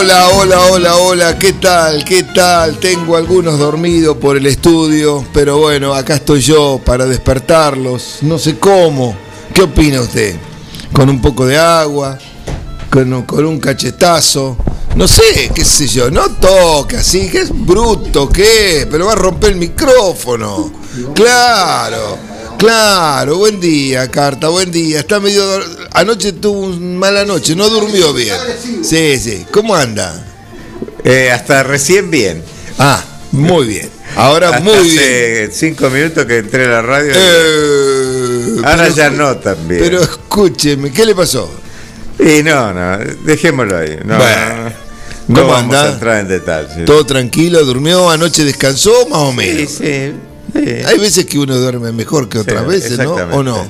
Hola, hola, hola, hola, ¿qué tal? ¿Qué tal? Tengo algunos dormidos por el estudio, pero bueno, acá estoy yo para despertarlos, no sé cómo. ¿Qué opina usted? ¿Con un poco de agua? ¿Con, con un cachetazo? No sé, qué sé yo, no toca así, que es bruto, ¿qué? Pero va a romper el micrófono. Claro. Claro, buen día, Carta, buen día. Está medio. Anoche tuvo una mala noche, no durmió bien. Sí, sí. ¿Cómo anda? Eh, hasta recién bien. Ah, muy bien. Ahora Hasta muy hace bien. cinco minutos que entré a la radio. Eh, Ahora pero ya no también. Pero escúcheme, ¿qué le pasó? Y no, no, dejémoslo ahí. No, Bueno, no, no ¿cómo vamos anda? a entrar en detalles. ¿Todo tranquilo? ¿Durmió? ¿Anoche descansó? Más o menos. sí. sí. Hay veces que uno duerme mejor que otras Sí, veces, ¿no? ¿O no?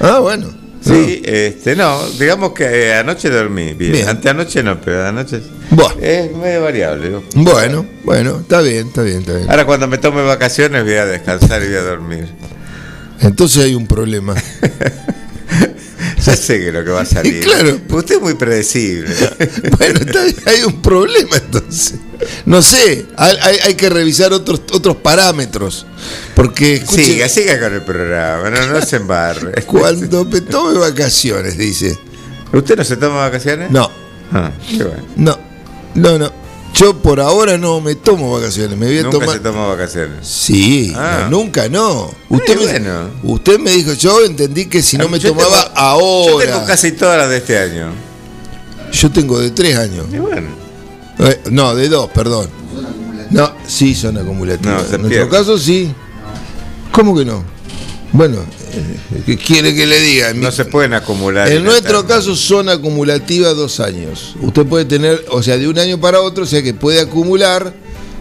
Ah, bueno. Sí, este, no, digamos que eh, anoche dormí bien. Bien. Anteanoche no, pero anoche es medio variable. ¿no? Bueno, bueno, está bien, está bien, está bien. Ahora cuando me tome vacaciones voy a descansar y voy a dormir. Entonces hay un problema. Ya sé que lo que va a salir. Claro. Usted es muy predecible. Bueno, está bien, hay un problema entonces. No sé, hay, hay- que revisar otros otros parámetros. Porque, escuche, Siga, siga con el programa, no, no se embarre. cuando me tome vacaciones, dice. ¿Usted no se toma vacaciones? No, Ah, qué bueno. no, no, no. Yo por ahora no me tomo vacaciones, me voy a Nunca tomar. se toma vacaciones. Sí, Ah. no, nunca no. Usted, Muy me, bueno. usted me dijo, yo entendí que si no me Yo tomaba tengo- ahora. Yo tengo casi todas las de este año. Yo tengo de tres años. Y bueno, Eh, no, de dos, perdón. No, sí son acumulativas. No, en nuestro pierde. caso sí. ¿Cómo que no? Bueno, eh, ¿qué quiere que le diga? No mi- se pueden acumular. en nuestro caso son acumulativas dos años. Usted puede tener, o sea, de un año para otro, o sea que puede acumular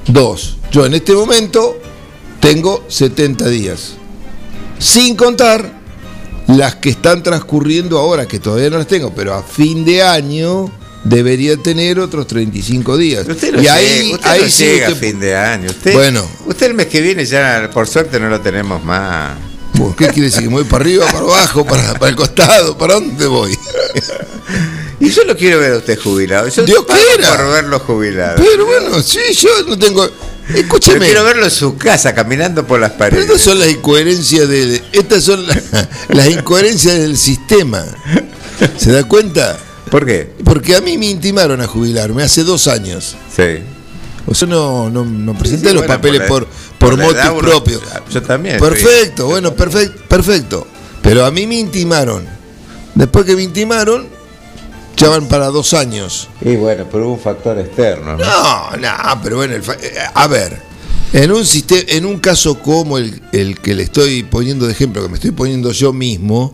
dos. Yo en este momento tengo 70 días. Sin contar las que están transcurriendo ahora, que todavía no las tengo, pero a fin de año debería tener otros 35 días. Usted no y llega, ahí, usted ahí no sí llega a usted- fin de año. Usted, Bueno. Usted el mes que viene ya, por suerte, no lo tenemos más. ¿Qué quiere decir? ¿Que me voy para arriba, para abajo, para, para el costado? ¿Para dónde voy? Y yo lo quiero ver a usted jubilado. Yo Dios quiera. por verlo jubilado. Pero bueno, sí, yo no tengo... Yo Escúcheme. quiero verlo en su casa, caminando por las Pero paredes. estas son las incoherencias de, estas son la- las incoherencias del sistema. ¿Se da cuenta? ¿Por qué? Porque a mí me intimaron a jubilarme hace dos años. Sí. O sea, no, no, no presenté Sí, los bueno, papeles por, por, uno- propios. Yo también. Perfecto, bueno, perfecto, perfecto. Pero a mí me intimaron. Después que me intimaron, ya van para dos años. Y bueno, pero hubo un factor externo. ¿no? No, no, pero bueno, el fa- eh, a ver, en un sistema, en un caso como el, el que le estoy poniendo de ejemplo, que me estoy poniendo yo mismo,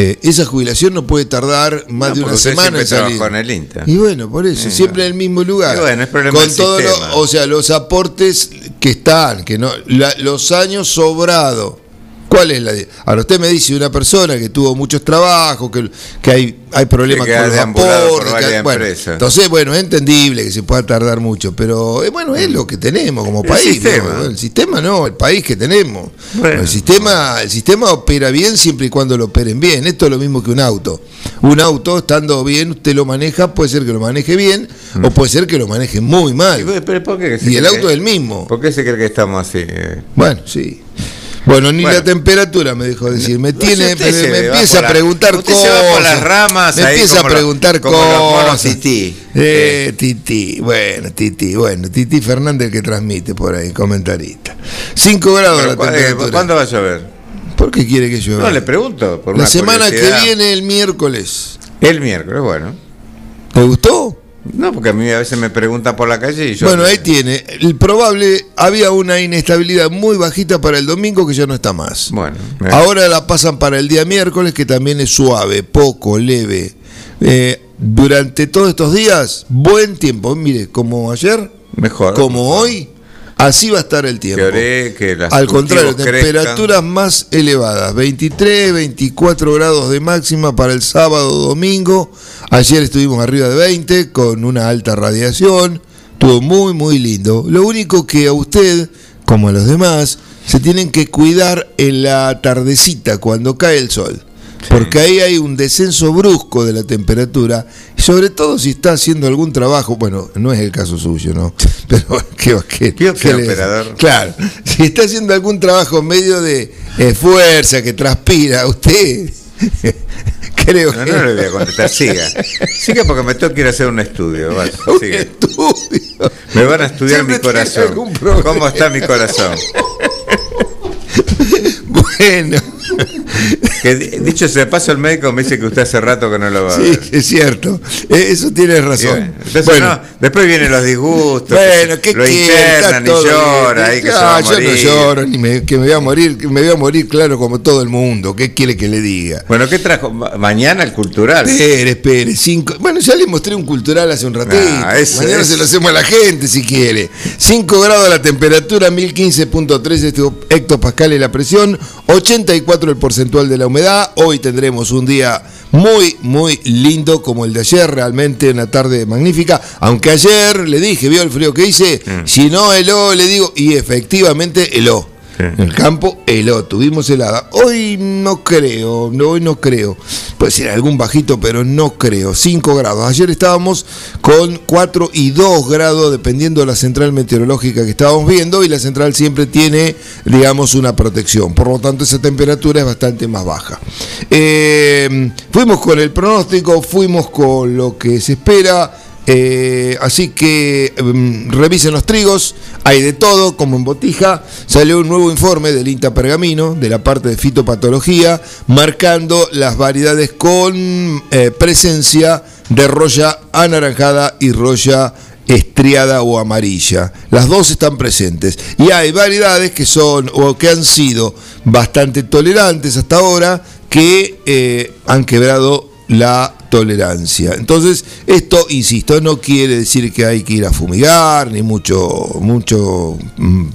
eh, esa jubilación no puede tardar más No, de una semana en salir. en el INTA. Y bueno, por eso, Sí, siempre no. en el mismo lugar. Y bueno, es problema Con todos o sea, los aportes que están, que no, la- los años sobrados. ¿Cuál es la Ahora usted me dice una persona que tuvo muchos trabajos, que, que hay, hay problemas que con los aportes, que- bueno, entonces, bueno, es entendible que se pueda tardar mucho, pero eh, bueno, es lo que tenemos como El país. sistema. ¿no? El sistema no, el país que tenemos. Bueno. El sistema, el sistema opera bien siempre y cuando lo operen bien. Esto es lo mismo que un auto. Un auto, estando bien, usted lo maneja, puede ser que lo maneje bien o puede ser que lo maneje muy Y, mal. pero ¿por qué Y el auto es el mismo. ¿Por qué se cree que estamos así? Bueno, sí. Bueno, ni Bueno. la temperatura me dejó decir. Me No, tiene, si se me va empieza a preguntar usted cosas. se va por las ramas Me ahí empieza como a preguntar como los monos cosas. tití. Eh, Titi, bueno, Titi, bueno, Titi Fernández el que transmite por ahí, comentarista. 5 grados Pero la ¿cu- eh, temperatura. ¿Cuándo va a llover? ¿Por qué quiere que llueva? No, le pregunto. Por la semana que viene, el miércoles. El miércoles, bueno. ¿Te gustó? No, porque a mí a veces me preguntan por la calle y yo... Bueno, ahí tiene. El probable, había una inestabilidad muy bajita para el domingo que ya no está más. Bueno, Ahora la pasan para el día miércoles que también es suave, poco, leve. Eh, durante todos estos días, buen tiempo. Mire, como ayer, mejor. como hoy, así va a estar el tiempo. Que las Al contrario, temperaturas más elevadas, 23, 24 grados de máxima para el sábado, domingo. Ayer estuvimos arriba de 20 con una alta radiación. Estuvo muy, muy lindo. Lo único que a usted, como a los demás, se tienen que cuidar en la tardecita, cuando cae el sol. Porque ahí hay un descenso brusco de la temperatura, y sobre todo si está haciendo algún trabajo, bueno, no es el caso suyo, ¿no? Pero, ¿qué, qué, ¿Qué qué operador? Claro, si está haciendo algún trabajo en medio de eh, fuerza, que transpira, usted, creo No, que... no le voy a contestar, siga. Siga porque me tengo que ir a hacer un estudio. Un siga. estudio. Me van a estudiar Siempre mi corazón. ¿Cómo está mi corazón? Bueno, Que di- dicho de paso, el médico me dice que usted hace rato que no lo va a sí, ver. es cierto. Eh, Eso tienes Y razón. bueno, entonces, Bueno, no, después vienen los disgustos. Bueno, ¿qué lo internan y llora ahí que Ah, se va a yo no lloro, ni me- que me voy a morir, que me voy a morir, claro, como todo el mundo. ¿Qué quiere que le diga? Bueno, ¿qué trajo? Ma- Mañana el cultural. Espere, espere, cinco. Bueno, ya le mostré un cultural hace un ratito. Ah, eso Mañana se lo hacemos a la gente si quiere. 5 grados la temperatura, 1015.3 esto- hectopascales la presión, 84 el porcentual de la humedad. Hoy tendremos un día muy, muy lindo como el de ayer, realmente una tarde magnífica. Aunque ayer le dije, ¿vio el frío que hice? Mm. Si no heló, le digo, y efectivamente heló. Sí. El campo heló, tuvimos helada. Hoy no creo, no, hoy no creo. Puede ser algún bajito, pero no creo. 5 grados. Ayer estábamos con 4 y 2 grados, dependiendo de la central meteorológica que estábamos viendo, y la central siempre tiene, digamos, una protección. Por lo tanto, esa temperatura es bastante más baja. Eh, fuimos con el pronóstico, fuimos con lo que se espera. Eh, así que mm, revisen los trigos, hay de todo, como en botija. Salió un nuevo informe del INTA Pergamino, de la parte de fitopatología, marcando las variedades con eh, presencia de roya anaranjada y roya estriada o amarilla. Las dos están presentes. Y hay variedades que son o que han sido bastante tolerantes hasta ahora, que eh, han quebrado la tolerancia. Entonces, esto, insisto, no quiere decir que hay que ir a fumigar, ni mucho, mucho mm,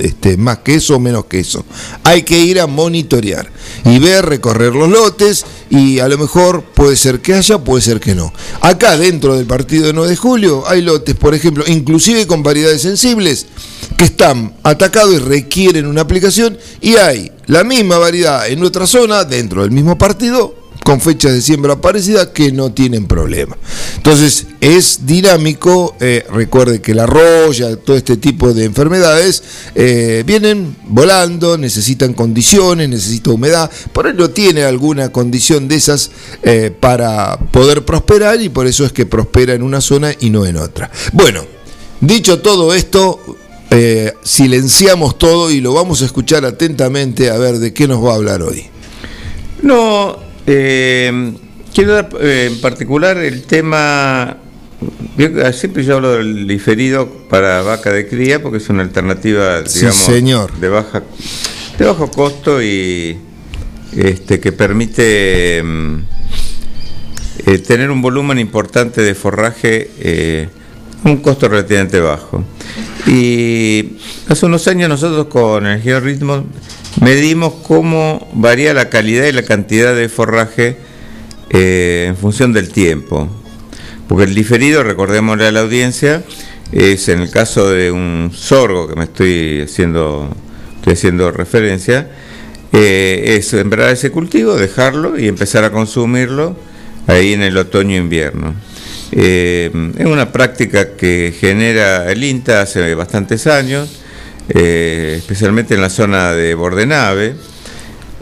este, más que eso o menos que eso. Hay que ir a monitorear y ver, recorrer los lotes y a lo mejor puede ser que haya, puede ser que no. Acá dentro del partido de 9 de julio hay lotes, por ejemplo, inclusive con variedades sensibles, que están atacados y requieren una aplicación y hay la misma variedad en nuestra zona, dentro del mismo partido, con fechas de siembra parecidas que no tienen problema. Entonces es dinámico, eh, recuerde que la roya, todo este tipo de enfermedades eh, vienen volando, necesitan condiciones, necesita humedad, por ello tiene alguna condición de esas eh, para poder prosperar y por eso es que prospera en una zona y no en otra. Bueno, dicho todo esto, silenciamos todo y lo vamos a escuchar atentamente a ver de qué nos va a hablar hoy. No, eh, quiero dar eh, en particular el tema. yo- Siempre yo hablo del diferido para vaca de cría porque es una alternativa, Sí, digamos, señor. de baja, de bajo costo y este que permite mm, eh, tener un volumen importante de forraje eh, a un costo relativamente bajo. Y hace unos años nosotros con el georritmo medimos cómo varía la calidad y la cantidad de forraje eh, en función del tiempo. Porque el diferido, recordémosle a la audiencia, es en el caso de un sorgo que me estoy haciendo, haciendo referencia, eh, es sembrar ese cultivo, dejarlo y empezar a consumirlo ahí en el otoño-invierno. Eh, es una práctica que genera el INTA hace bastantes años, eh, especialmente en la zona de Bordenave.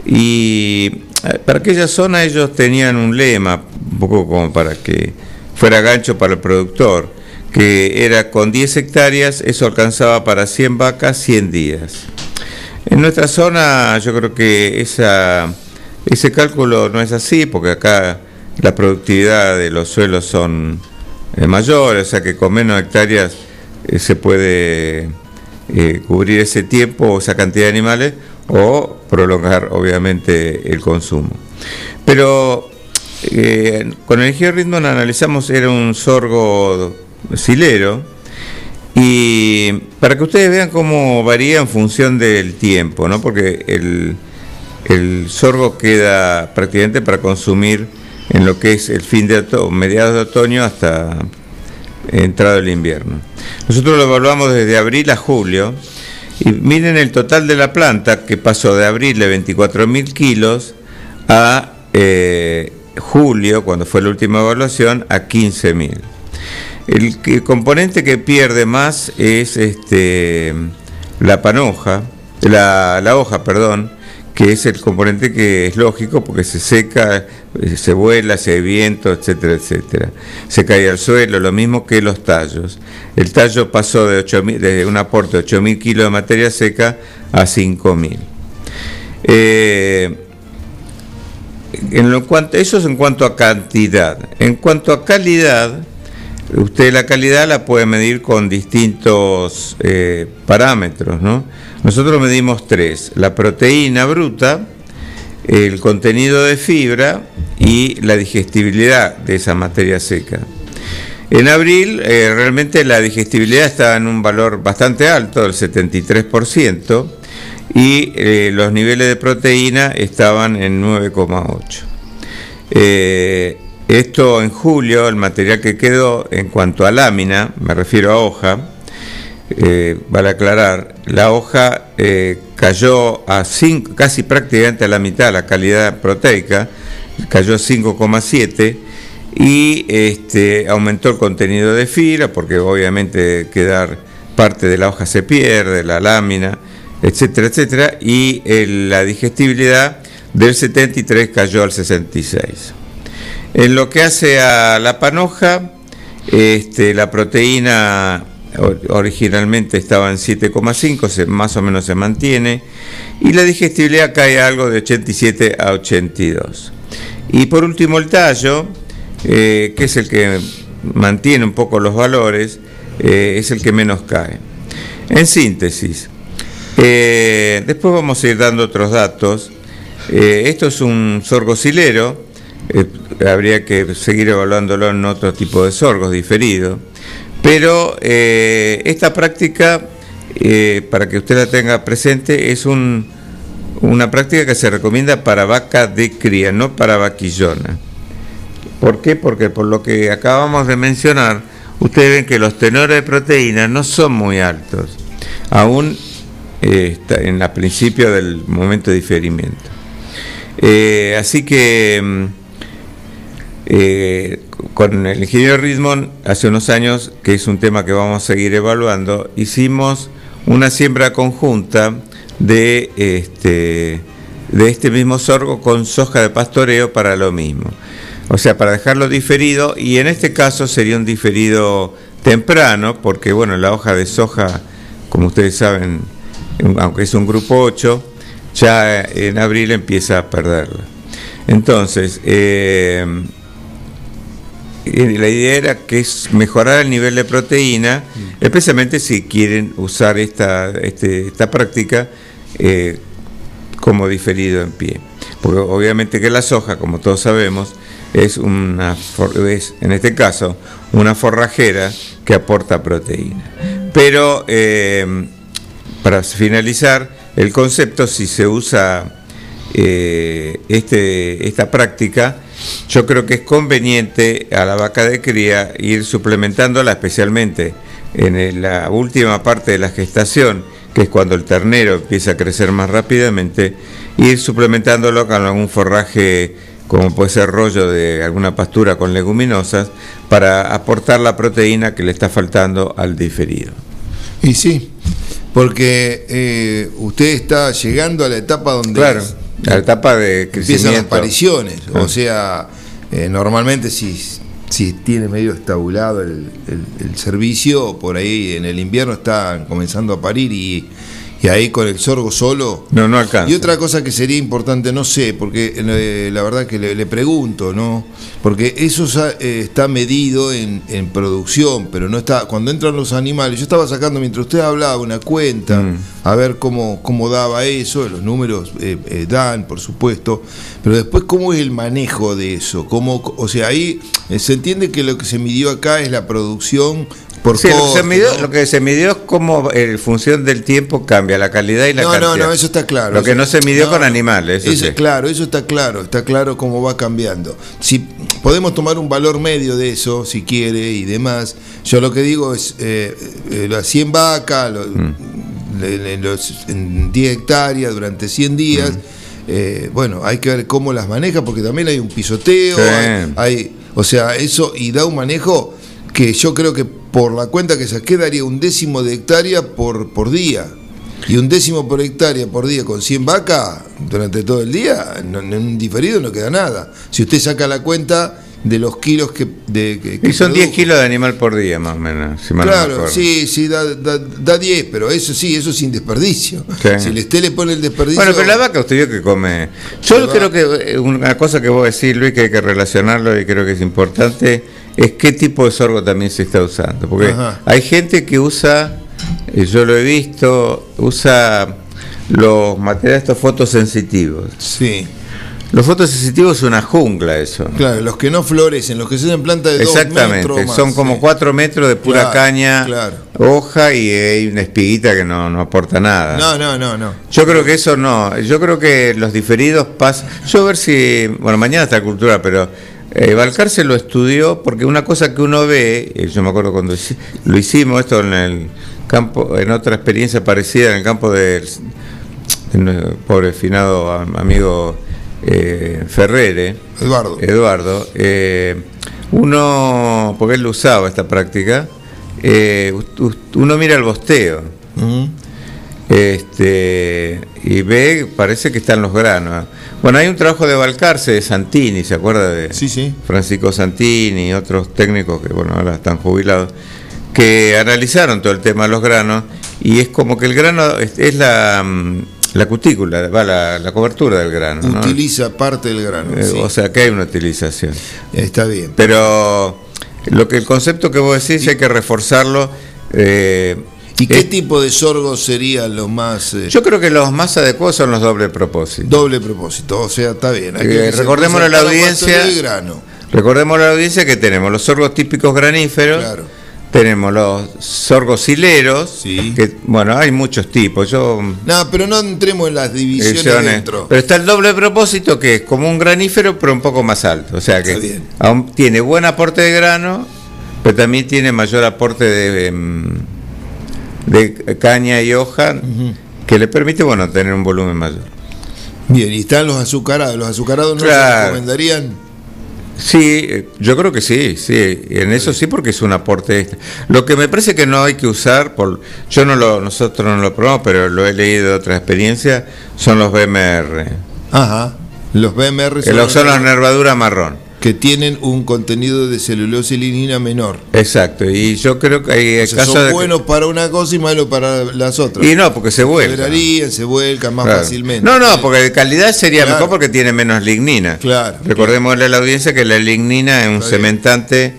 Y eh, para aquella zona ellos tenían un lema, un poco como para que fuera gancho para el productor, que era con 10 hectáreas, eso alcanzaba para 100 vacas 100 días. En nuestra zona yo creo que ese cálculo no es así, porque acá la productividad de los suelos son mayores, o sea que con menos hectáreas se puede cubrir ese tiempo, esa cantidad de animales, o prolongar obviamente el consumo. Pero con el georritmo analizamos, era un sorgo silero, y para que ustedes vean cómo varía en función del tiempo, ¿no? porque el, el sorgo queda prácticamente para consumir en lo que es el fin de otoño, mediados de otoño hasta entrado el invierno. Nosotros lo evaluamos desde abril a julio y miren el total de la planta que pasó de abril de 24.000 kilos a eh, julio, cuando fue la última evaluación, a 15.000. El, el, componente que pierde más es este, la panoja, la, la hoja, perdón, que es el componente que es lógico porque se seca, eh, se vuela, se hay viento, etcétera, etcétera. Se cae al suelo, lo mismo que los tallos. El tallo pasó de, 8, de un aporte de 8.000 kilos de materia seca a 5.000. Eh, en lo cuanto, eso es en cuanto a cantidad. En cuanto a calidad, usted la calidad la puede medir con distintos eh, parámetros, ¿no? Nosotros medimos tres, la proteína bruta, el contenido de fibra y la digestibilidad de esa materia seca. En abril eh, realmente la digestibilidad estaba en un valor bastante alto, del 73%, y eh, los niveles de proteína estaban en 9,8. Eh, esto en julio, el material que quedó en cuanto a lámina, me refiero a hoja, eh, vale aclarar, la hoja eh, cayó a 5, casi prácticamente a la mitad la calidad proteica, cayó a 5,7 y este, aumentó el contenido de fibra porque obviamente quedar parte de la hoja se pierde, la lámina, etcétera, etcétera, y la digestibilidad del 73 cayó al 66. En lo que hace a la panoja, este, la proteína originalmente estaba en 7,5, más o menos se mantiene, y la digestibilidad cae algo de 87 a 82. Y por último el tallo, eh, que es el que mantiene un poco los valores, eh, es el que menos cae. En síntesis, eh, después vamos a ir dando otros datos. esto es un sorgo silero, habría que seguir evaluándolo en otro tipo de sorgos diferidos. Pero eh, esta práctica, eh, para que usted la tenga presente, es una práctica que se recomienda para vaca de cría, no para vaquillona. ¿Por qué? Porque por lo que acabamos de mencionar, ustedes ven que los tenores de proteína no son muy altos, aún eh, en el principio del momento de diferimiento. así que mm, con el ingeniero Ritmond, hace unos años, que es un tema que vamos a seguir evaluando, hicimos una siembra conjunta de este, de este mismo sorgo con soja de pastoreo para lo mismo. O sea, para dejarlo diferido, y en este caso sería un diferido temprano, porque bueno, la hoja de soja, como ustedes saben, aunque es un grupo 8, ya en abril empieza a perderla. Entonces, eh, la idea era que es mejorar el nivel de proteína, mm. especialmente si quieren usar esta, este, esta práctica eh, como diferido en pie. Porque obviamente que la soja, como todos sabemos, es una es, en este caso una forrajera que aporta proteína. Pero eh, para finalizar, el concepto si se usa eh, este, esta práctica, yo creo que es conveniente a la vaca de cría ir suplementándola especialmente en la última parte de la gestación, que es cuando el ternero empieza a crecer más rápidamente, ir suplementándolo con algún forraje como puede ser rollo de alguna pastura con leguminosas, para aportar la proteína que le está faltando al diferido. Y sí, porque eh, usted está llegando a la etapa donde claro. La etapa de crecimiento. Empiezan apariciones, o ah. sea, eh, normalmente si, si tiene medio estabulado el, servicio, por ahí en el invierno están comenzando a parir y, Y ahí con el sorgo solo. No, no alcanza. Y otra cosa que sería importante, no sé, porque eh, la verdad que le, le pregunto, ¿no? Porque eso eh, está medido en, en producción, pero no está. Cuando entran los animales, yo estaba sacando mientras usted hablaba una cuenta, Mm. A ver cómo, cómo daba eso, los números eh, eh, dan, por supuesto, pero después cómo es el manejo de eso, cómo, o sea, ahí eh, se entiende que lo que se midió acá es la producción por Sí, lo, que se midió, ¿no? lo que se midió es cómo en función del tiempo cambia la calidad y la no, cantidad. no, no, eso está claro. Lo que no se midió no, con animales. Eso Eso, sí. Claro, eso está claro, está claro cómo va cambiando. Si podemos tomar un valor medio de eso, si quiere, y demás, yo lo que digo es, eh, eh, las 100 vacas, lo- Mm. Los, en 10 hectáreas durante 100 días, eh, bueno, hay que ver cómo las maneja, porque también hay un pisoteo, Sí. hay, hay- o sea, eso, y da un manejo que yo creo que por la cuenta que saqué daría un décimo de hectárea por, por día. Y un décimo por hectárea por día con 100 vacas durante todo el día, en un diferido no queda nada. Si usted saca la cuenta de los kilos que... De, que- que Y son 10 produjo. kilos de animal por día, más o menos. Si me Claro, sí, sí, da, da, da 10, pero eso sí, eso sin desperdicio. Sí. Si el usted le pone el desperdicio... Bueno, pero la vaca usted vio que come. Yo creo que eh, una cosa que vos decís, Luis, que hay que relacionarlo y creo que es importante, es qué tipo de sorgo también se está usando. Porque Ajá. hay gente que usa, eh, yo lo he visto, usa los materiales estos fotosensitivos. Sí, Los fotosensitivos es una jungla eso. claro, los que no florecen, los que se hacen planta de 2 Exactamente, metros más, son como sí. 4 metros de pura Claro, caña, claro. hoja y hay una espiguita que no, no aporta nada. No, no, no, no. Yo creo que eso no. Yo creo que los diferidos pasan. Yo a ver si. Bueno, mañana está cultura, pero. Eh, Balcarce lo estudió porque una cosa que uno ve, eh, yo me acuerdo cuando lo hicimos esto en el campo, en otra experiencia parecida en el campo del del pobre finado am- amigo eh, Ferrere, Eduardo. Eduardo, eh, uno, porque él lo usaba esta práctica, eh, uno mira el bosteo. Este, y ve, parece que están los granos. Bueno, hay un trabajo de Balcarce, de Santini, ¿se acuerda de Sí, sí. Francisco Santini y otros técnicos que, bueno, ahora están jubilados, que analizaron todo el tema de los granos y es como que el grano es, es la, mm, la cutícula, va la, la cobertura del grano, ¿no? Utiliza parte del grano. Eh, sí. O sea que hay una utilización. Está bien. Pero lo que el concepto que vos decís hay que reforzarlo. eh, ¿Y qué tipo de sorgo sería lo más eh, Yo creo que los más adecuados son los doble propósitos. doble propósito? O sea, está bien. hay Eh, recordémosle a la audiencia- grano. Recordemos a la audiencia que tenemos los sorgos típicos graníferos, Claro. Tenemos los sorgos hileros, Sí. que bueno, hay muchos tipos. Yo No, pero no entremos en las divisiones dentro. pero está el doble propósito que es como un granífero pero un poco más alto, o sea que aún tiene buen aporte de grano, pero también tiene mayor aporte de, em, de caña y hoja que le permite bueno tener un volumen mayor. Bien, y están los azucarados. ¿Los azucarados no se recomendarían? Sí, eh, yo creo que sí, sí, en eso sí porque es un aporte extra. Lo que me parece que no hay que usar, por, yo no lo, nosotros no lo probamos, pero lo he leído de otra experiencia, son los BMR, Ajá. Los BMR que lo- son las nervaduras marrón. Que tienen un contenido de celulosa y lignina menor. Exacto, y yo creo que hay O sea, casos son que- buenos para una cosa y malos para las otras. y no, porque se se vuelve. verarían, se vuelcan más fácilmente. No, no, porque de calidad sería Claro. mejor porque tiene menos lignina. Claro, Recordémosle a la audiencia que la lignina es un cementante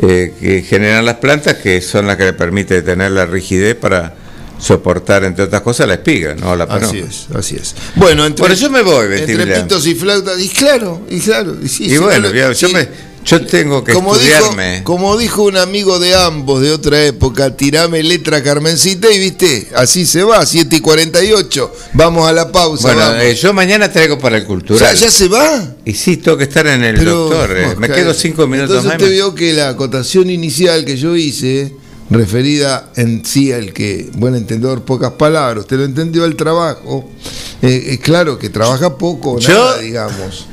eh, que generan las plantas que son las que le permite tener la rigidez para soportar, entre otras cosas, la espiga, no la Así es, así es. Bueno, entre, Bueno, yo me voy, entre pitos y flautas, y claro, y claro, y sí, Y sí, bueno, no yo, sí. me, yo tengo que como dijo, como dijo un amigo de ambos de otra época, tirame letra Carmencita y viste, así se va, 7 y 48. Vamos a la pausa. Bueno, eh, yo mañana traigo para el O cultural. sea, ya se va. Y sí, tengo que estar en el Pero, doctor. eh, me quedo cinco minutos Entonces más. usted vio que la acotación inicial que yo hice, referida en sí al que, buen entendedor, pocas palabras, usted lo entendió al trabajo, eh, claro que trabaja poco, Yo- nada, digamos.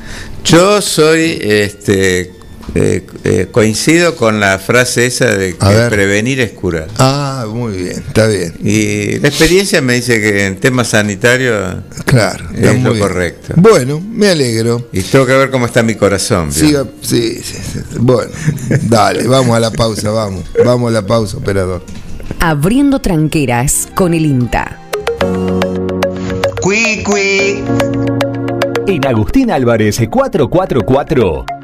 Yo soy, este, eh, eh, coincido con la frase esa de que ver. prevenir es curar. Ah, muy bien, está bien. Y la experiencia me dice que en temas sanitarios, Claro, Es muy lo bien. correcto. Bueno, me alegro. y tengo que ver cómo está mi corazón. sí, sí, sí. Bueno, dale, vamos a la pausa, vamos. Vamos a la pausa, operador. Abriendo tranqueras con el INTA. En Agustín Álvarez 444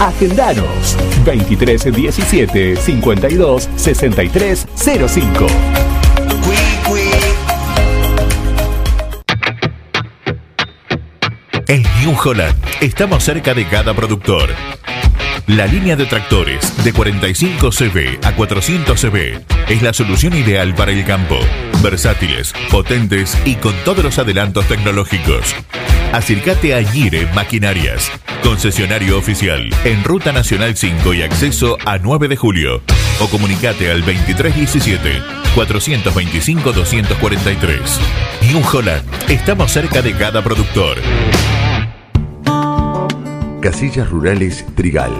Agendanos 2317 52 63 05. En New Holland estamos cerca de cada productor. La línea de tractores de 45 cb a 400 cb es la solución ideal para el campo. Versátiles, potentes y con todos los adelantos tecnológicos. Acércate a Gire Maquinarias, concesionario oficial en Ruta Nacional 5 y acceso a 9 de julio. O comunicate al 2317 425 243. New Holland, estamos cerca de cada productor. Casillas Rurales Trigal,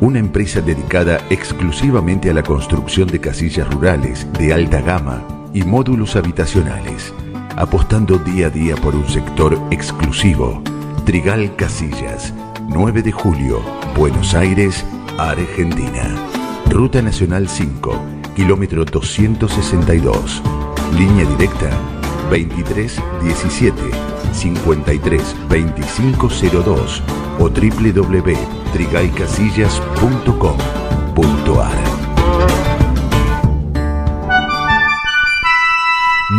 una empresa dedicada exclusivamente a la construcción de casillas rurales de alta gama y módulos habitacionales, apostando día a día por un sector exclusivo. Trigal Casillas, 9 de julio, Buenos Aires, Argentina. Ruta Nacional 5, kilómetro 262. Línea directa 2317 53 2502 o www.trigaycasillas.com.ar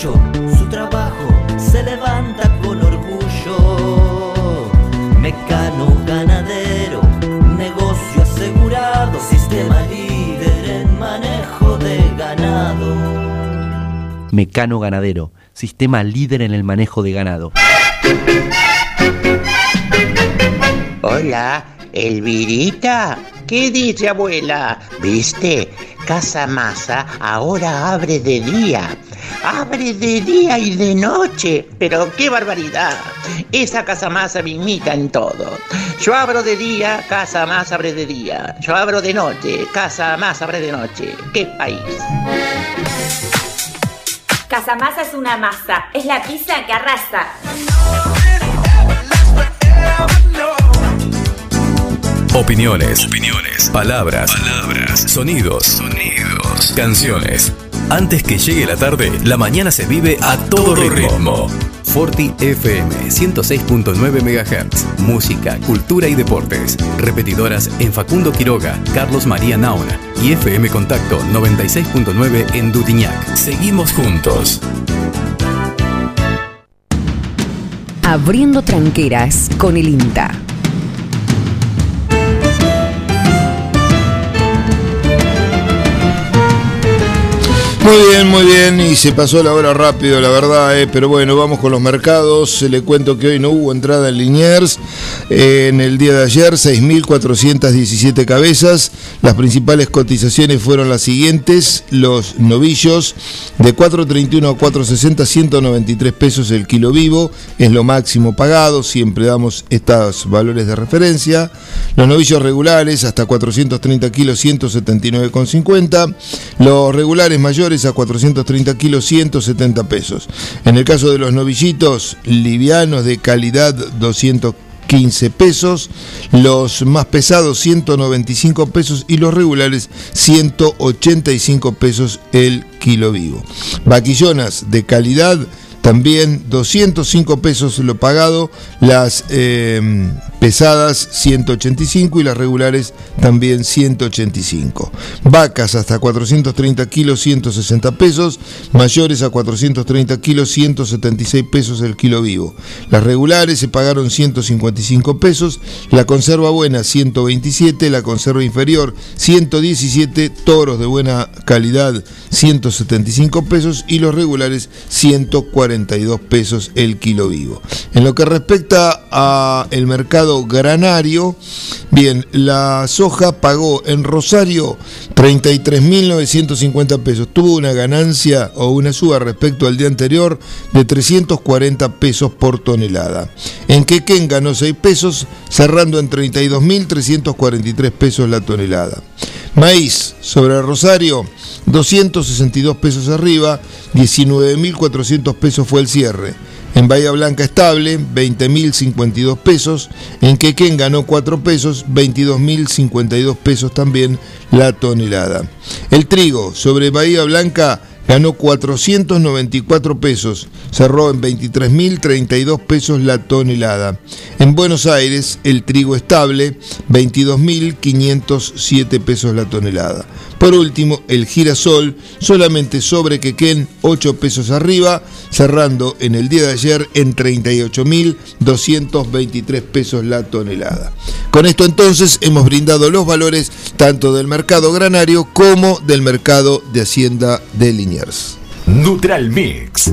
mucho, su trabajo se levanta con orgullo. Mecano ganadero, negocio asegurado, sistema líder en manejo de ganado. Mecano Ganadero, sistema líder en el manejo de ganado. Hola, Elvirita. ¿Qué dice abuela? ¿Viste? Casa Masa ahora abre de día. Abre de día y de noche. Pero qué barbaridad. Esa Casa Masa me imita en todo. Yo abro de día, Casa Más abre de día. Yo abro de noche, Casa Más abre de noche. ¡Qué país! Casamasa es una masa, es la pizza que arrasa. Opiniones. Opiniones. Palabras. Palabras. Sonidos. Sonidos. Canciones. Antes que llegue la tarde, la mañana se vive a todo, ritmo. Forti FM 106.9 MHz. Música, cultura y deportes. Repetidoras en Facundo Quiroga, Carlos María Nauna y FM Contacto 96.9 en Dutiñac. Seguimos juntos. Abriendo tranqueras con el INTA. Muy bien, muy bien, y se pasó la hora rápido, la verdad, eh, pero bueno, vamos con los mercados. Le cuento que hoy no hubo entrada en Liniers. Eh, en el día de ayer, 6.417 cabezas. Las principales cotizaciones fueron las siguientes: los novillos de 4.31 a 4.60, 193 pesos el kilo vivo, es lo máximo pagado. Siempre damos estos valores de referencia. Los novillos regulares hasta 430 kilos, 179,50. Los regulares mayores a 430 kilos, 170 pesos. En el caso de los novillitos livianos de calidad, 215 pesos, los más pesados 195 pesos y los regulares 185 pesos el kilo vivo. Vaquillonas de calidad también 205 pesos lo pagado, las eh, pesadas 185 y las regulares también 185. Vacas hasta 430 kilos 160 pesos, mayores a 430 kilos 176 pesos el kilo vivo. Las regulares se pagaron 155 pesos, la conserva buena 127, la conserva inferior 117, toros de buena calidad 175 pesos y los regulares 142 pesos el kilo vivo. En lo que respecta a el mercado granario, bien, la soja pagó en Rosario 33.950 pesos. Tuvo una ganancia o una suba respecto al día anterior de 340 pesos por tonelada. En Quequén ganó 6 pesos, cerrando en 32.343 pesos la tonelada. Maíz sobre Rosario, 262 pesos arriba, 19.400 pesos fue el cierre. En Bahía Blanca estable, 20.052 pesos. En Quequén ganó 4 pesos, 22.052 pesos también la tonelada. El trigo sobre Bahía Blanca ganó 494 pesos, cerró en 23.032 pesos la tonelada. En Buenos Aires, el trigo estable, 22.507 pesos la tonelada. Por último, el girasol, solamente sobre Quequén, 8 pesos arriba, cerrando en el día de ayer en 38.223 pesos la tonelada. Con esto entonces hemos brindado los valores tanto del mercado granario como del mercado de Hacienda de Liniers. Neutral Mix.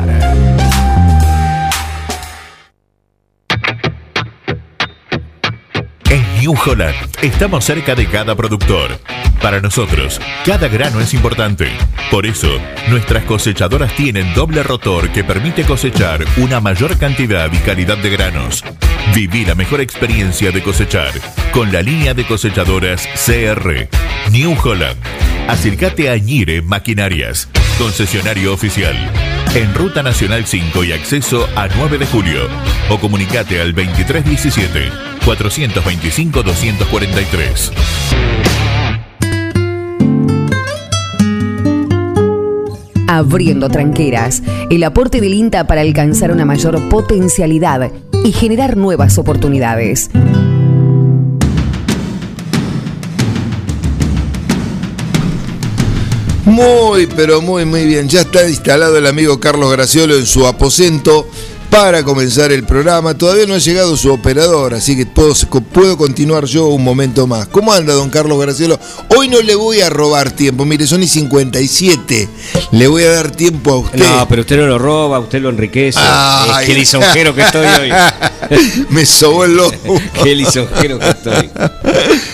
www.nutralmix.com.ar En New Holland estamos cerca de cada productor. Para nosotros, cada grano es importante. Por eso, nuestras cosechadoras tienen doble rotor que permite cosechar una mayor cantidad y calidad de granos. Viví la mejor experiencia de cosechar con la línea de cosechadoras CR. New Holland. Acércate a Ñire Maquinarias, concesionario oficial. En Ruta Nacional 5 y acceso a 9 de julio. O comunicate al 2317 425 243. Abriendo tranqueras, el aporte del INTA para alcanzar una mayor potencialidad y generar nuevas oportunidades. Muy, pero muy, muy bien. Ya está instalado el amigo Carlos Graciolo en su aposento para comenzar el programa. Todavía no ha llegado su operador, así que puedo, puedo continuar yo un momento más. ¿Cómo anda, don Carlos Graciolo? Hoy no le voy a robar tiempo. Mire, son y 57. Le voy a dar tiempo a usted. No, pero usted no lo roba, usted lo enriquece. Ay. Es que lisonjero que estoy hoy. Me sobó el. Qué lisonjero que estoy.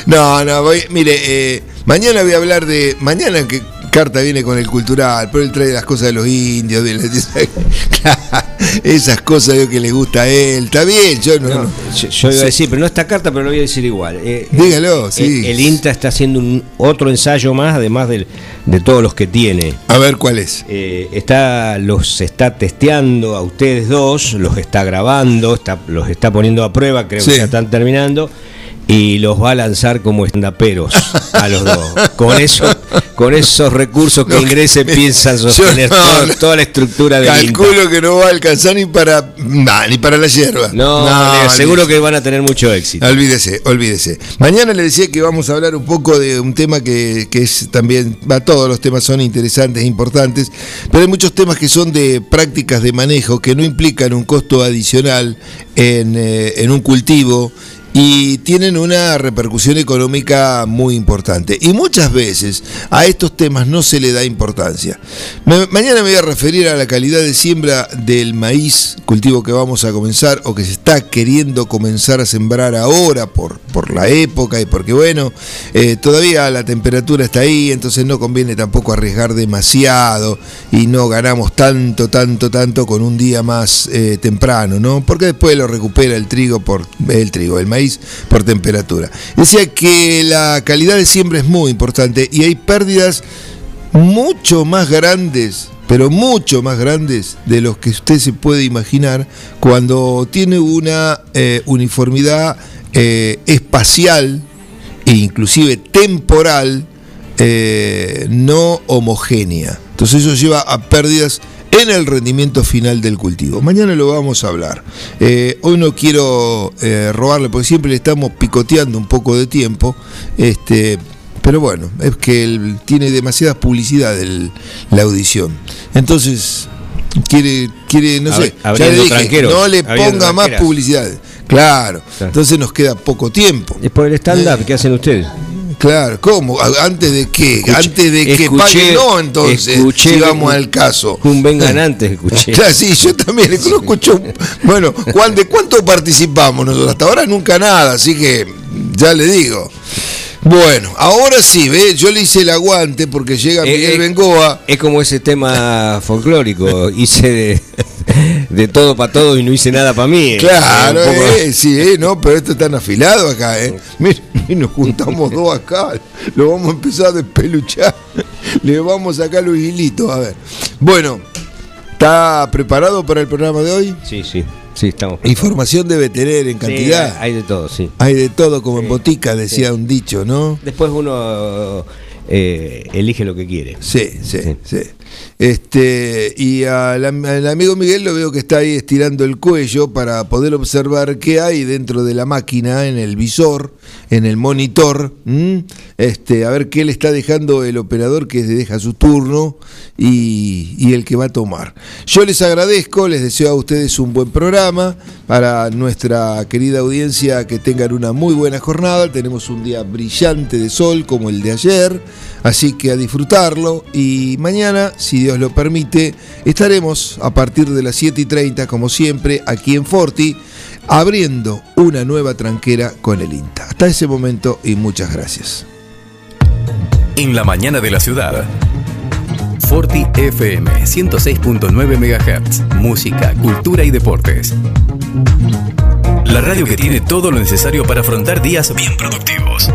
No, no, voy, mire, eh, mañana voy a hablar de. Mañana que Carta viene con el cultural, pero él trae las cosas de los indios, de las- esas cosas yo, que le gusta a él. Está bien, yo no. No, yo, yo iba a decir, pero no esta carta, pero lo voy a decir igual. Eh, Dígalo, eh, sí. El INTA está haciendo un otro ensayo más, además del- de todos los que tiene. A ver cuál es. Eh, está, los está testeando a ustedes dos, los está grabando, está, los está poniendo a prueba, creo Sí. que ya están terminando. Y los va a lanzar como estandaperos a los dos. Con eso, con esos recursos que No, ingresen piensan sostener no, no. toda la estructura INTA. Calculo que no va a alcanzar ni para. nah, ni para la hierba. No, le aseguro que van a tener mucho éxito. Olvídese, olvídese. Mañana le decía que vamos a hablar un poco de un tema que, que es también, va, todos los temas son interesantes, importantes, pero hay muchos temas que son de prácticas de manejo que no implican un costo adicional en, eh, en un cultivo y tienen una repercusión económica muy importante. Y muchas veces a estos temas no se le da importancia. Ma- mañana me voy a referir a la calidad de siembra del maíz, cultivo que vamos a comenzar o que se está queriendo comenzar a sembrar ahora por, por la época y porque, bueno, eh, todavía la temperatura está ahí, entonces no conviene tampoco arriesgar demasiado y no ganamos tanto, tanto, tanto con un día más eh, temprano, ¿no? Porque después lo recupera el trigo por el trigo, el maíz por temperatura. Decía que la calidad de siembra es muy importante y hay pérdidas mucho más grandes, pero mucho más grandes de los que usted se puede imaginar cuando tiene una eh, uniformidad eh, espacial e inclusive temporal eh, no homogénea. Entonces eso lleva a pérdidas en el rendimiento final del cultivo. Mañana lo vamos a hablar. Eh, hoy no quiero eh, robarle, porque siempre le estamos picoteando un poco de tiempo. Este, pero bueno, es que él tiene demasiada publicidad el- la audición. Entonces, quiere, quiere no sé, ya abriendo le dije, no le ponga más publicidad. Claro, entonces nos queda poco tiempo. Es por el stand-up que hacen ustedes. Claro, ¿cómo? ¿A- ¿Antes de qué? Escuché- Antes de que escuché- paguen, no, entonces, escuché si vamos al caso. Un vengan antes, escuché. Claro, sí, yo también lo escucho. Bueno, ¿cuán- ¿de cuánto participamos nosotros? Hasta ahora nunca nada, así que ya le digo. Bueno, ahora sí, ¿ve? Yo le hice el aguante porque llega Eh, Miguel eh, Bengoa. Es como ese tema folclórico. Hice de, de todo para todo y no hice nada para mí. Claro, Eh, poco- eh, sí, eh, no, pero esto está afilado acá, ¿eh? Mira, y nos juntamos dos acá, lo vamos a empezar a despeluchar, le vamos a sacar los hilitos, a ver. Bueno, ¿está preparado para el programa de hoy? Sí, sí, sí, estamos. Información debe tener en Sí, cantidad. hay de todo, sí. Hay de todo como en botica, decía un dicho, ¿no? Después uno eh, elige lo que quiere. Sí, sí, sí. Este, y al, am- al amigo Miguel lo veo que está ahí estirando el cuello para poder observar qué hay dentro de la máquina, en el visor, en el monitor. Este, a ver qué le está dejando el operador que deja su turno y, y el que va a tomar. Yo les agradezco, les deseo a ustedes un buen programa. Para nuestra querida audiencia, que tengan una muy buena jornada. Tenemos un día brillante de sol como el de ayer. Así que a disfrutarlo y mañana, si Dios lo permite, estaremos a partir de las 7 y 30, como siempre, aquí en Forti, abriendo una nueva tranquera con el INTA. Hasta ese momento y muchas gracias. En la mañana de la ciudad. Forti FM 106.9 MHz. Música, cultura y deportes. La radio que tiene todo lo necesario para afrontar días bien productivos.